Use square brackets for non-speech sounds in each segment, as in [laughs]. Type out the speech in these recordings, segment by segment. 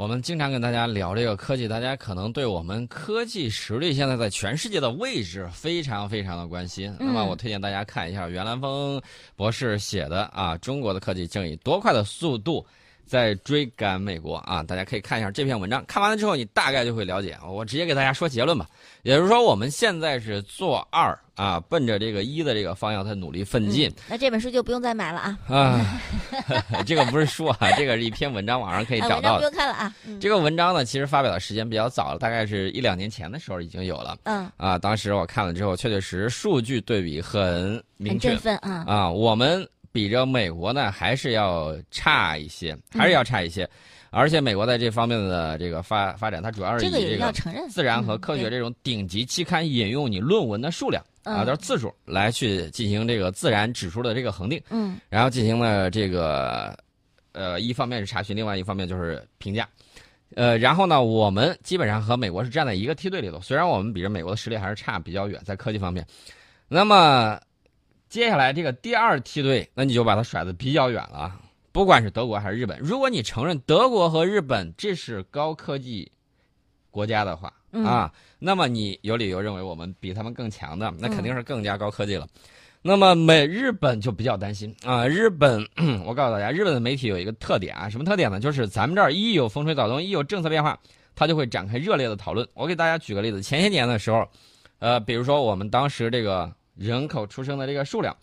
我们经常跟大家聊这个科技，大家可能对我们科技实力现在在全世界的位置非常非常的关心。那么，我推荐大家看一下袁兰峰博士写的啊，中国的科技正以多快的速度。在追赶美国啊！大家可以看一下这篇文章，看完了之后，你大概就会了解。我直接给大家说结论吧，也就是说，我们现在是做二啊，奔着这个一的这个方向在努力奋进。那这本书就不用再买了啊！啊，[laughs] 这个不是书啊，这个是一篇文章，网上可以找到。不用看了啊！这个文章呢，其实发表的时间比较早了，大概是一两年前的时候已经有了。嗯。啊，当时我看了之后，确确实实数据对比很明确。很振奋啊！啊，我们。比着美国呢，还是要差一些，还是要差一些，而且美国在这方面的这个发发展，它主要是以这个自然和科学这种顶级期刊引用你论文的数量啊，就是字数来去进行这个自然指数的这个恒定，嗯，然后进行了这个呃，一方面是查询，另外一方面就是评价，呃，然后呢，我们基本上和美国是站在一个梯队里头，虽然我们比着美国的实力还是差比较远，在科技方面，那么。接下来这个第二梯队，那你就把它甩得比较远了。不管是德国还是日本，如果你承认德国和日本这是高科技国家的话啊，那么你有理由认为我们比他们更强的，那肯定是更加高科技了。那么美日本就比较担心啊。日本，[clears throat] 我告诉大家，日本的媒体有一个特点啊，什么特点呢？就是咱们这儿一有风吹草动，一有政策变化，它就会展开热烈的讨论。我给大家举个例子，前些年的时候，呃，比如说我们当时这个。人口出生的这个数量，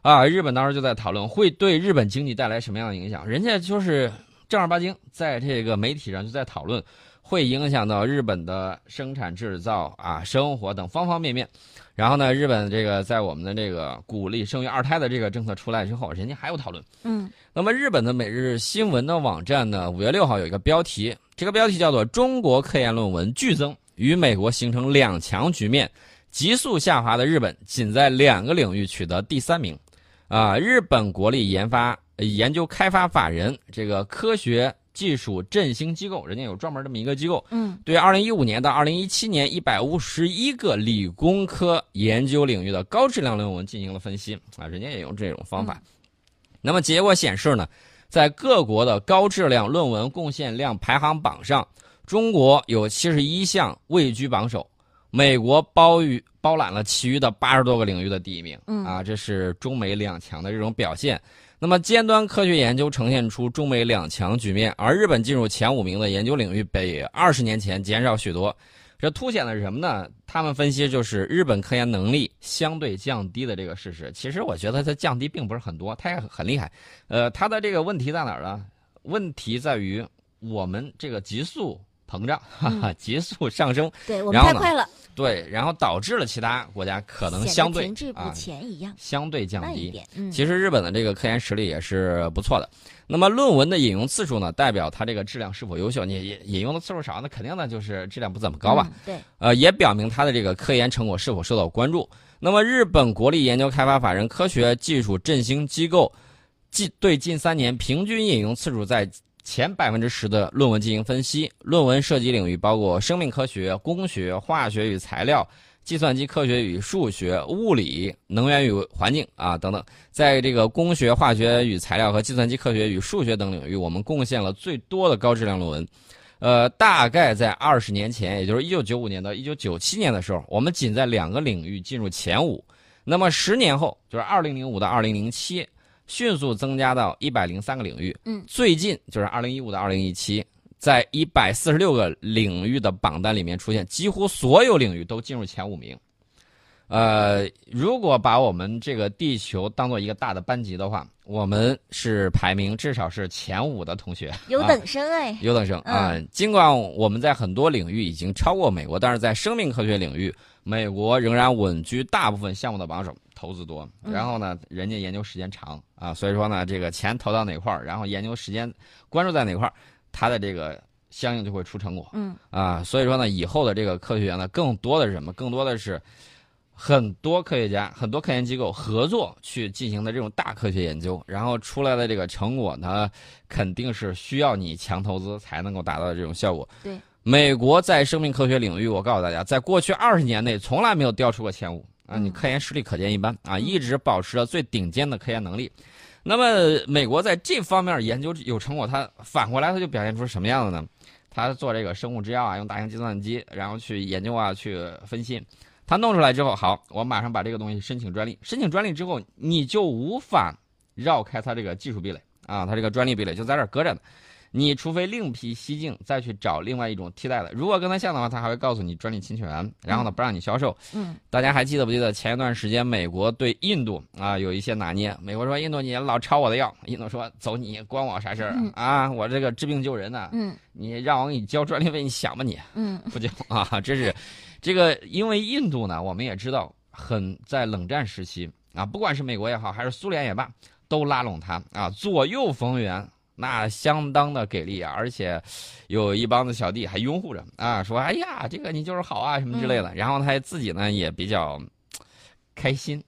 啊，日本当时就在讨论会对日本经济带来什么样的影响。人家就是正儿八经在这个媒体上就在讨论，会影响到日本的生产制造啊、生活等方方面面。然后呢，日本这个在我们的这个鼓励生育二胎的这个政策出来之后，人家还有讨论。嗯。那么日本的每日新闻的网站呢，五月六号有一个标题，这个标题叫做“中国科研论文剧增，与美国形成两强局面”。急速下滑的日本，仅在两个领域取得第三名，啊，日本国立研发研究开发法人这个科学技术振兴机构，人家有专门这么一个机构，嗯，对二零一五年到二零一七年一百五十一个理工科研究领域的高质量论文进行了分析，啊，人家也用这种方法，那么结果显示呢，在各国的高质量论文贡献量排行榜上，中国有七十一项位居榜首。美国包于包揽了其余的八十多个领域的第一名，啊，这是中美两强的这种表现。那么尖端科学研究呈现出中美两强局面，而日本进入前五名的研究领域比二十年前减少许多。这凸显了什么呢？他们分析就是日本科研能力相对降低的这个事实。其实我觉得它降低并不是很多，它也很厉害。呃，它的这个问题在哪儿呢？问题在于我们这个急速。膨胀，哈哈，急速上升，对我们太快了，对，然后导致了其他国家可能相对啊，一样，相对降低。其实日本的这个科研实力也是不错的。那么论文的引用次数呢，代表它这个质量是否优秀？你引引用的次数少，那肯定呢就是质量不怎么高吧？对，呃，也表明它的这个科研成果是否受到关注。那么日本国立研究开发法人科学技术振兴机构，近对近三年平均引用次数在。前百分之十的论文进行分析，论文涉及领域包括生命科学、工学、化学与材料、计算机科学与数学、物理、能源与环境啊等等。在这个工学、化学与材料和计算机科学与数学等领域，我们贡献了最多的高质量论文。呃，大概在二十年前，也就是一九九五年到一九九七年的时候，我们仅在两个领域进入前五。那么十年后，就是二零零五到二零零七。迅速增加到一百零三个领域。嗯，最近就是二零一五到二零一七，在一百四十六个领域的榜单里面出现，几乎所有领域都进入前五名。呃，如果把我们这个地球当做一个大的班级的话，我们是排名至少是前五的同学。有等生哎，有等生啊！尽管我们在很多领域已经超过美国，但是在生命科学领域，美国仍然稳居大部分项目的榜首。投资多，然后呢，人家研究时间长啊，所以说呢，这个钱投到哪块儿，然后研究时间关注在哪块儿，他的这个相应就会出成果。嗯啊，所以说呢，以后的这个科学园呢，更多的是什么？更多的是很多科学家、很多科研机构合作去进行的这种大科学研究，然后出来的这个成果呢，肯定是需要你强投资才能够达到的这种效果。对，美国在生命科学领域，我告诉大家，在过去二十年内从来没有掉出过前五。啊，你科研实力可见一斑啊，一直保持着最顶尖的科研能力。那么，美国在这方面研究有成果，它反过来它就表现出什么样子呢？它做这个生物制药啊，用大型计算机，然后去研究啊，去分析。他弄出来之后，好，我马上把这个东西申请专利。申请专利之后，你就无法绕开他这个技术壁垒啊，他这个专利壁垒就在这儿搁着呢。你除非另辟蹊径，再去找另外一种替代的。如果跟他像的话，他还会告诉你专利侵权，然后呢不让你销售。嗯，大家还记得不记得前一段时间美国对印度啊有一些拿捏？美国说印度你老抄我的药，印度说走你关我啥事儿啊？我这个治病救人呢。嗯，你让我给你交专利费，你想吧你？嗯，[laughs] 不交啊？这是这个，因为印度呢，我们也知道很在冷战时期啊，不管是美国也好，还是苏联也罢，都拉拢他啊，左右逢源。那相当的给力啊，而且有一帮子小弟还拥护着啊，说哎呀，这个你就是好啊什么之类的。然后他自己呢也比较开心，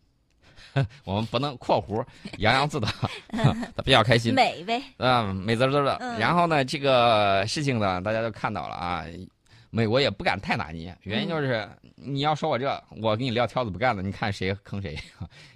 [laughs] 我们不能括弧洋洋自得，[laughs] [laughs] 他比较开心，美呗，啊，美滋滋的。然后呢，这个事情呢，大家都看到了啊，美国也不敢太拿捏，原因就是你要说我这，我给你撂挑子不干了，你看谁坑谁。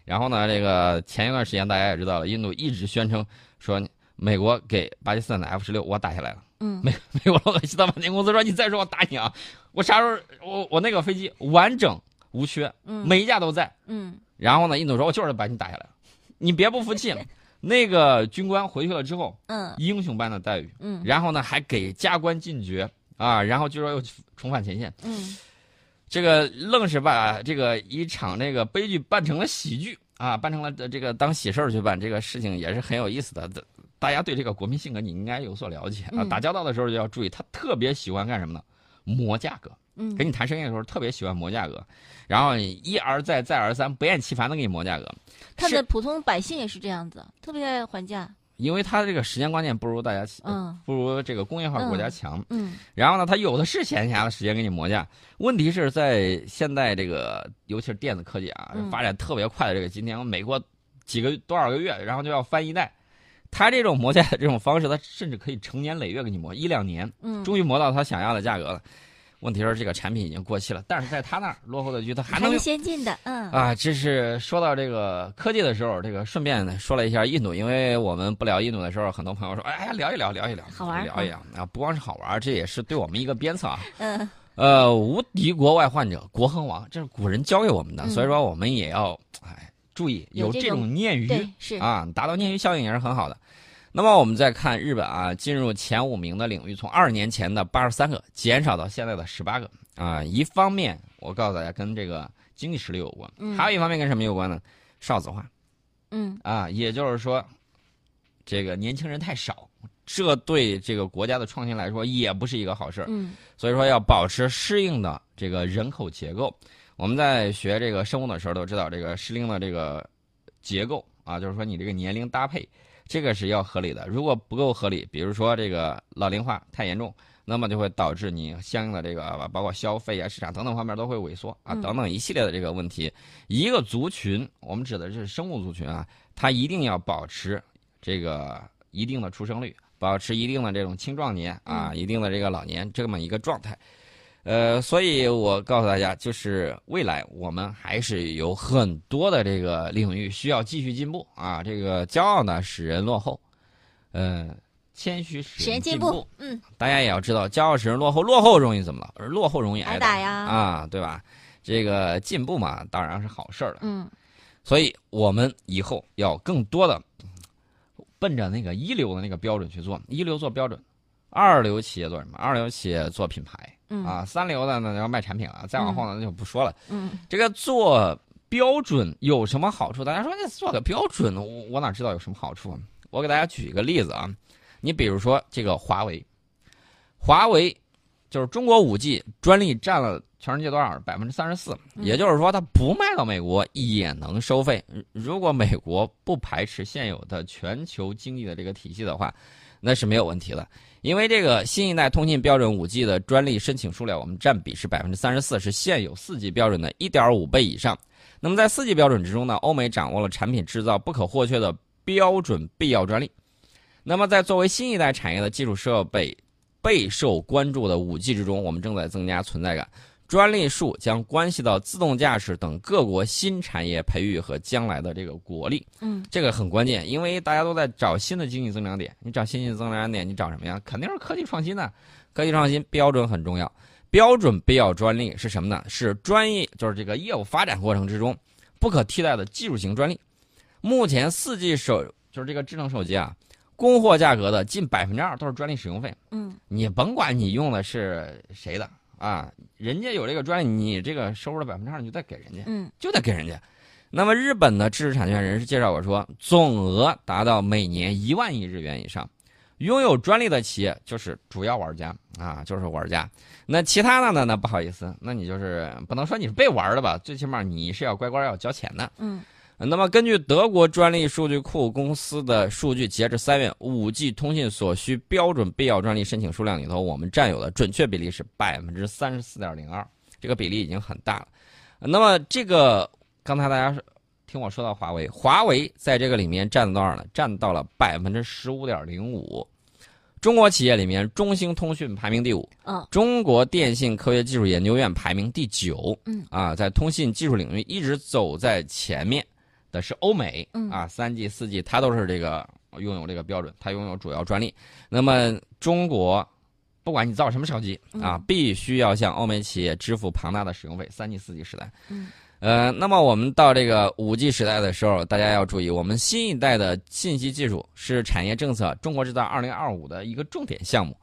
然后呢，这个前一段时间大家也知道了，印度一直宣称说。美国给巴基斯坦的 F 十六我打下来了。嗯，美 [laughs] 美国洛克希德马丁公司说：“你再说我打你啊！我啥时候我我那个飞机完整无缺，嗯，每一架都在。嗯，然后呢，印度说：我就是把你打下来了你别不服气。那个军官回去了之后，嗯，英雄般的待遇，嗯，然后呢还给加官进爵啊，然后据说又重返前线，嗯，这个愣是把这个一场这个悲剧办成了喜剧啊，办成了这个当喜事儿去办，这个事情也是很有意思的。大家对这个国民性格你应该有所了解啊！打交道的时候就要注意，他特别喜欢干什么呢？磨价格。嗯，跟你谈生意的时候特别喜欢磨价格，然后一而再再而三不厌其烦的给你磨价格。他的普通百姓也是这样子，特别爱还价。因为他这个时间观念不如大家，嗯，不如这个工业化国家强。嗯，然后呢，他有的是闲暇的时间给你磨价。问题是在现在这个，尤其是电子科技啊发展特别快的这个今天，美国几个多少个月，然后就要翻一代。他这种磨价的这种方式，他甚至可以成年累月给你磨一两年，嗯，终于磨到他想要的价格了。问题是这个产品已经过期了，但是在他那儿落后的局，他还能是先进的，嗯啊，这是说到这个科技的时候，这个顺便说了一下印度，因为我们不聊印度的时候，很多朋友说，哎呀，聊一聊，聊一聊，好玩，聊一聊啊，不光是好玩，这也是对我们一个鞭策啊。[laughs] 嗯，呃，无敌国外患者，国恒王，这是古人教给我们的，所以说我们也要哎注意有这种鲶鱼，是啊，达到鲶鱼效应也是很好的。那么我们再看日本啊，进入前五名的领域，从二年前的八十三个减少到现在的十八个啊。一方面，我告诉大家，跟这个经济实力有关；还有一方面跟什么有关呢？少子化。嗯啊，也就是说，这个年轻人太少，这对这个国家的创新来说也不是一个好事嗯，所以说要保持适应的这个人口结构。我们在学这个生物的时候都知道，这个适应的这个结构啊，就是说你这个年龄搭配。这个是要合理的，如果不够合理，比如说这个老龄化太严重，那么就会导致你相应的这个包括消费啊、市场等等方面都会萎缩啊，等等一系列的这个问题。一个族群，我们指的是生物族群啊，它一定要保持这个一定的出生率，保持一定的这种青壮年啊，一定的这个老年这么一个状态。呃，所以我告诉大家，就是未来我们还是有很多的这个领域需要继续进步啊。这个骄傲呢使人落后，呃，谦虚使人进步。嗯，大家也要知道，骄傲使人落后，落后容易怎么了？而落后容易挨打呀啊，对吧？这个进步嘛，当然是好事了。嗯，所以我们以后要更多的奔着那个一流的那个标准去做，一流做标准，二流企业做什么？二流企业做品牌。啊，三流的呢要卖产品了，再往后呢就不说了。嗯，这个做标准有什么好处？大家说那做个标准，我我哪知道有什么好处？我给大家举一个例子啊，你比如说这个华为，华为就是中国五 G 专利占了全世界多少？百分之三十四，也就是说它不卖到美国也能收费。如果美国不排斥现有的全球经济的这个体系的话，那是没有问题的。因为这个新一代通信标准五 G 的专利申请数量，我们占比是百分之三十四，是现有四 G 标准的一点五倍以上。那么在四 G 标准之中呢，欧美掌握了产品制造不可或缺的标准必要专利。那么在作为新一代产业的基础设备备受关注的五 G 之中，我们正在增加存在感。专利数将关系到自动驾驶等各国新产业培育和将来的这个国力。嗯这个很关键，因为大家都在找新的经济增长点。你找新经济增长点，你找什么呀？肯定是科技创新呢。科技创新标准很重要，标准必要专利是什么呢？是专业，就是这个业务发展过程之中不可替代的技术型专利。目前四 G 手就是这个智能手机啊，供货价格的近百分之二都是专利使用费。嗯你甭管你用的是谁的啊，人家有这个专利，你这个收入的百分之二你就得给人家。嗯就得给人家。那么日本的知识产权人士介绍我说，总额达到每年一万亿日元以上。拥有专利的企业就是主要玩家啊，就是玩家。那其他的呢？那不好意思，那你就是不能说你是被玩的吧？最起码你是要乖乖要交钱的。嗯那么，根据德国专利数据库公司的数据，截至三月，5G 通信所需标准必要专利申请数量里头，我们占有的准确比例是百分之三十四点零二，这个比例已经很大了。那么，这个刚才大家听我说到华为，华为在这个里面占了多少呢？占到了百分之十五点零五。中国企业里面，中兴通讯排名第五，哦中国电信科学技术研究院排名第九。嗯啊，在通信技术领域一直走在前面的是欧美。嗯啊，三 G、四 G 它都是这个拥有这个标准，它拥有主要专利。那么中国，不管你造什么手机啊，嗯必须要向欧美企业支付庞大的使用费。三 G、四 G 时代。嗯呃，那么我们到这个五 G 时代的时候，大家要注意，我们新一代的信息技术是产业政策“中国制造二零二五”的一个重点项目，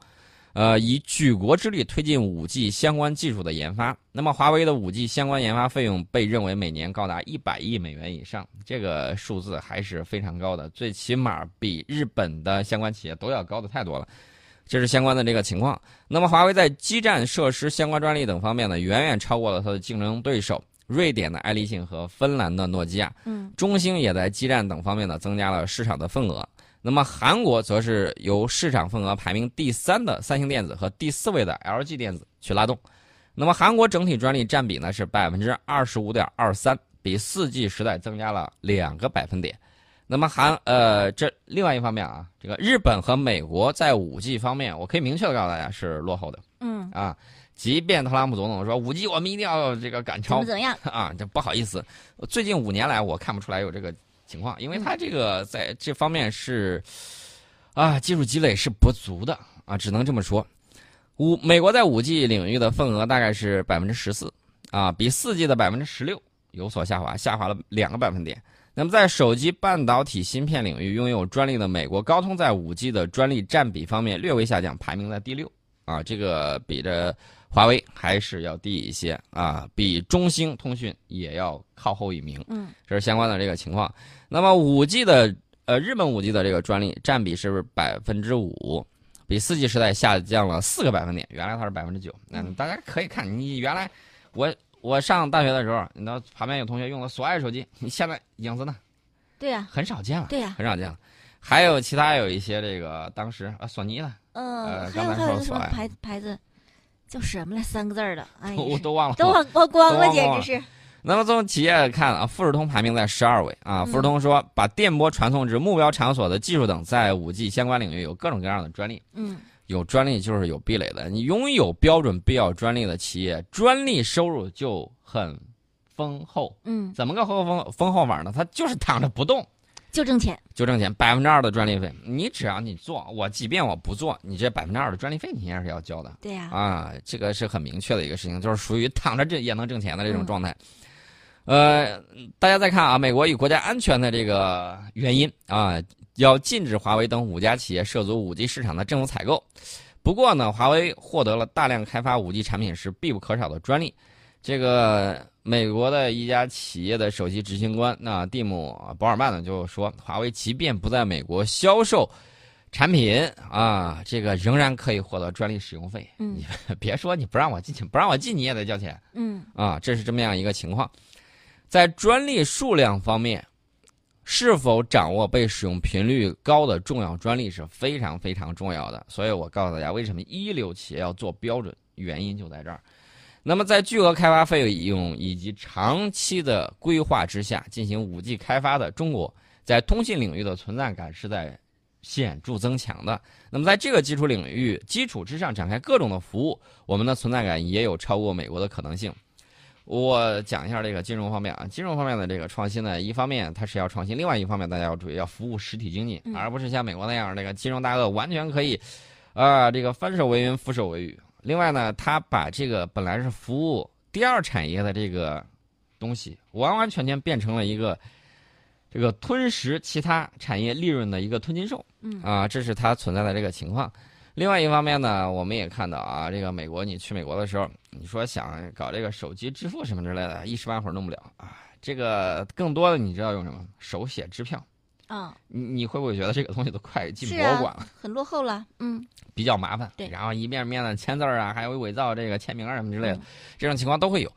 呃，以举国之力推进五 G 相关技术的研发。那么，华为的五 G 相关研发费用被认为每年高达一百亿美元以上，这个数字还是非常高的，最起码比日本的相关企业都要高的太多了。这是相关的这个情况。那么，华为在基站设施相关专利等方面呢，远远超过了它的竞争对手。瑞典的爱立信和芬兰的诺基亚，嗯中兴也在基站等方面呢增加了市场的份额。那么韩国则是由市场份额排名第三的三星电子和第四位的 LG 电子去拉动。那么韩国整体专利占比呢是百分之二十五点二三，比四 G 时代增加了两个百分点。那么韩呃这另外一方面啊，这个日本和美国在五 G 方面，我可以明确的告诉大家是落后的嗯，啊。即便特朗普总统说五 G 我们一定要这个赶怎超么怎么样？啊，这不好意思，最近五年来我看不出来有这个情况，因为它这个在这方面是啊技术积累是不足的啊，只能这么说。五美国在五 G 领域的份额大概是百分之十四啊，比四 G 的百分之十六有所下滑，下滑了两个百分点。那么在手机半导体芯片领域拥有专利的美国高通在五 G 的专利占比方面略微下降，排名在第六啊，这个比着华为还是要低一些啊，比中兴通讯也要靠后一名。嗯这是相关的这个情况。那么五 G 的呃日本五 G 的这个专利占比是不是百分之五，比四 G 时代下降了四个百分点，原来它是百分之九。那嗯大家可以看，你原来我我上大学的时候，你到旁边有同学用的索爱手机，你现在影子呢对呀很少见了，对呀，很少见了。还有其他有一些这个当时啊索尼的，嗯，呃还有刚才还有什么说索爱牌牌子，叫什么来三个字儿的？哎，我都忘了。都忘光光了，简直是。那么从企业看啊，富士通排名在十二位啊。嗯富士通说，把电波传送至目标场所的技术等，在五 G 相关领域有各种各样的专利。嗯有专利就是有壁垒的，你拥有标准必要专利的企业，专利收入就很丰厚。嗯，怎么个丰丰丰厚法呢？它就是躺着不动就挣钱。就挣钱，百分之二的专利费。你只要你做，我即便我不做，你这百分之二的专利费你也是要交的。对呀，啊，这个是很明确的一个事情，就是属于躺着这也能挣钱的这种嗯状态。呃，大家再看啊，美国以国家安全的这个原因啊，要禁止华为等五家企业涉足五 G 市场的政府采购。不过呢，华为获得了大量开发五 G 产品时必不可少的专利。这个美国的一家企业的首席执行官那蒂姆·保尔曼呢就说，华为即便不在美国销售产品啊，这个仍然可以获得专利使用费。嗯你 [laughs] 别说你不让我进去，不让我进你也得交钱嗯啊，这是这么样一个情况。在专利数量方面，是否掌握被使用频率高的重要专利是非常非常重要的。所以我告诉大家，为什么一流企业要做标准，原因就在这儿。那么，在巨额开发费用以及长期的规划之下进行五 G 开发的中国，在通信领域的存在感是在显著增强的。那么在这个基础领域基础之上展开各种的服务，我们的存在感也有超过美国的可能性。我讲一下这个金融方面啊，金融方面的这个创新呢，一方面它是要创新，另外一方面大家要注意要服务实体经济，嗯而不是像美国那样那个金融大鳄完全可以，啊、这个翻手为云覆手为雨。另外呢，他把这个本来是服务第二产业的这个东西，完完全全变成了一个这个吞食其他产业利润的一个吞金兽。嗯啊，这是它存在的这个情况。另外一方面呢，我们也看到啊，这个美国，你去美国的时候，你说想搞这个手机支付什么之类的，一时半会儿弄不了啊。这个更多的你知道用什么？手写支票。啊，你你会不会觉得这个东西都快进博物馆了，啊，很落后了。嗯，比较麻烦？对然后一遍遍的签字儿啊，还有伪造这个签名啊什么之类的，嗯这种情况都会有。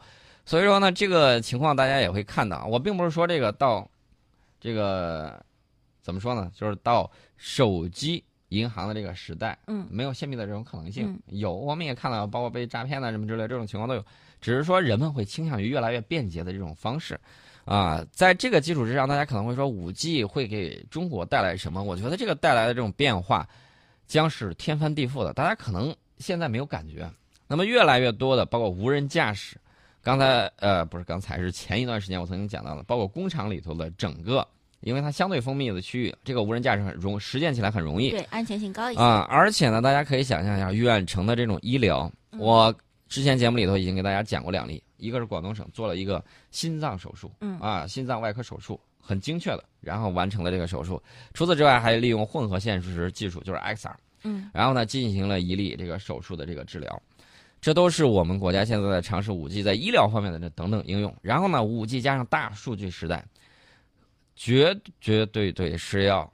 所以说呢，这个情况大家也会看到。我并不是说这个到这个怎么说呢，就是到手机银行的这个时代，嗯没有泄密的这种可能性。嗯有，我们也看到，包括被诈骗啊什么之类的这种情况都有。只是说人们会倾向于越来越便捷的这种方式，啊，在这个基础之上，大家可能会说五 G 会给中国带来什么？我觉得这个带来的这种变化将是天翻地覆的，大家可能现在没有感觉。那么越来越多的，包括无人驾驶，刚才呃不是刚才是前一段时间我曾经讲到了，包括工厂里头的整个，因为它相对封闭的区域，这个无人驾驶很容实践起来很容易。对，安全性高一些。啊，而且呢，大家可以想象一下远程的这种医疗，嗯我之前节目里头已经给大家讲过两例，一个是广东省做了一个心脏手术，嗯啊，心脏外科手术很精确的，然后完成了这个手术。除此之外，还利用混合现实技术，就是 XR，嗯然后呢进行了一例这个手术的这个治疗。这都是我们国家现在在尝试五 G 在医疗方面的这等等应用。然后呢，五 G 加上大数据时代，绝绝对对是要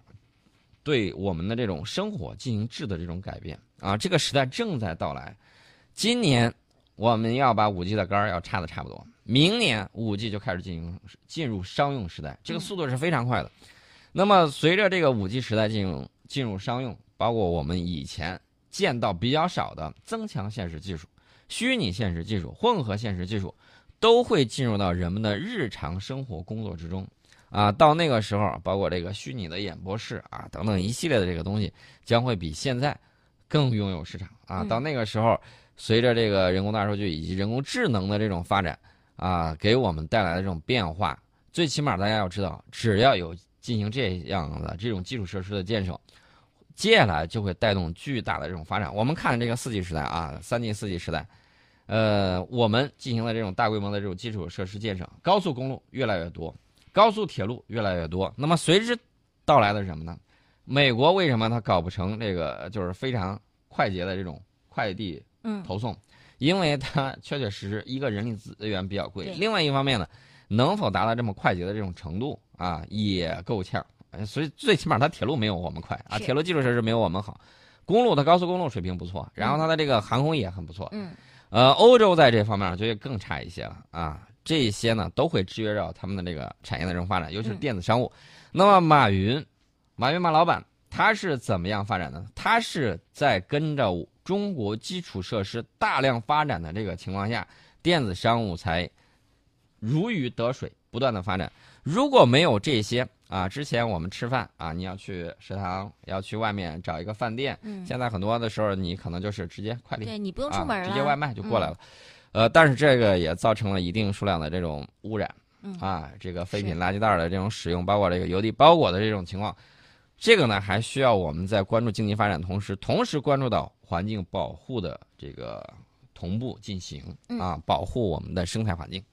对我们的这种生活进行质的这种改变啊！这个时代正在到来。今年我们要把五 G 的杆儿要插的差不多，明年五 G 就开始进行进入商用时代，这个速度是非常快的。那么随着这个五 G 时代进入进入商用，包括我们以前见到比较少的增强现实技术、虚拟现实技术、混合现实技术，都会进入到人们的日常生活工作之中。啊，到那个时候，包括这个虚拟的演播室啊等等一系列的这个东西，将会比现在更拥有市场啊。嗯到那个时候，随着这个人工大数据以及人工智能的这种发展啊，给我们带来的这种变化，最起码大家要知道，只要有进行这样的这种基础设施的建设，接下来就会带动巨大的这种发展。我们看这个四 G 时代啊，三 G、四 G 时代，呃，我们进行了这种大规模的这种基础设施建设，高速公路越来越多，高速铁路越来越多。那么随之到来的是什么呢？美国为什么它搞不成这个就是非常快捷的这种快递嗯投送？因为它确确实实一个人力资源比较贵，另外一方面呢，能否达到这么快捷的这种程度啊，也够呛。呃所以最起码它铁路没有我们快啊，铁路基础设施没有我们好，公路的高速公路水平不错，然后它的这个航空也很不错。嗯呃，欧洲在这方面就会更差一些了啊。这些呢都会制约到他们的这个产业的这种发展，尤其是嗯电子商务。那么马云，马云马老板他是怎么样发展的？它是在跟着中国基础设施大量发展的这个情况下，电子商务才如鱼得水，不断的发展。如果没有这些啊，之前我们吃饭啊，你要去食堂，要去外面找一个饭店，嗯，现在很多的时候你可能就是直接快递对你不用啊出门了，直接外卖就过来了。呃，但是这个也造成了一定数量的这种污染啊，这个废品垃圾袋的这种使用，包括这个邮递包裹的这种情况，这个呢还需要我们在关注经济发展同时，同时关注到环境保护的这个同步进行嗯啊，保护我们的生态环境。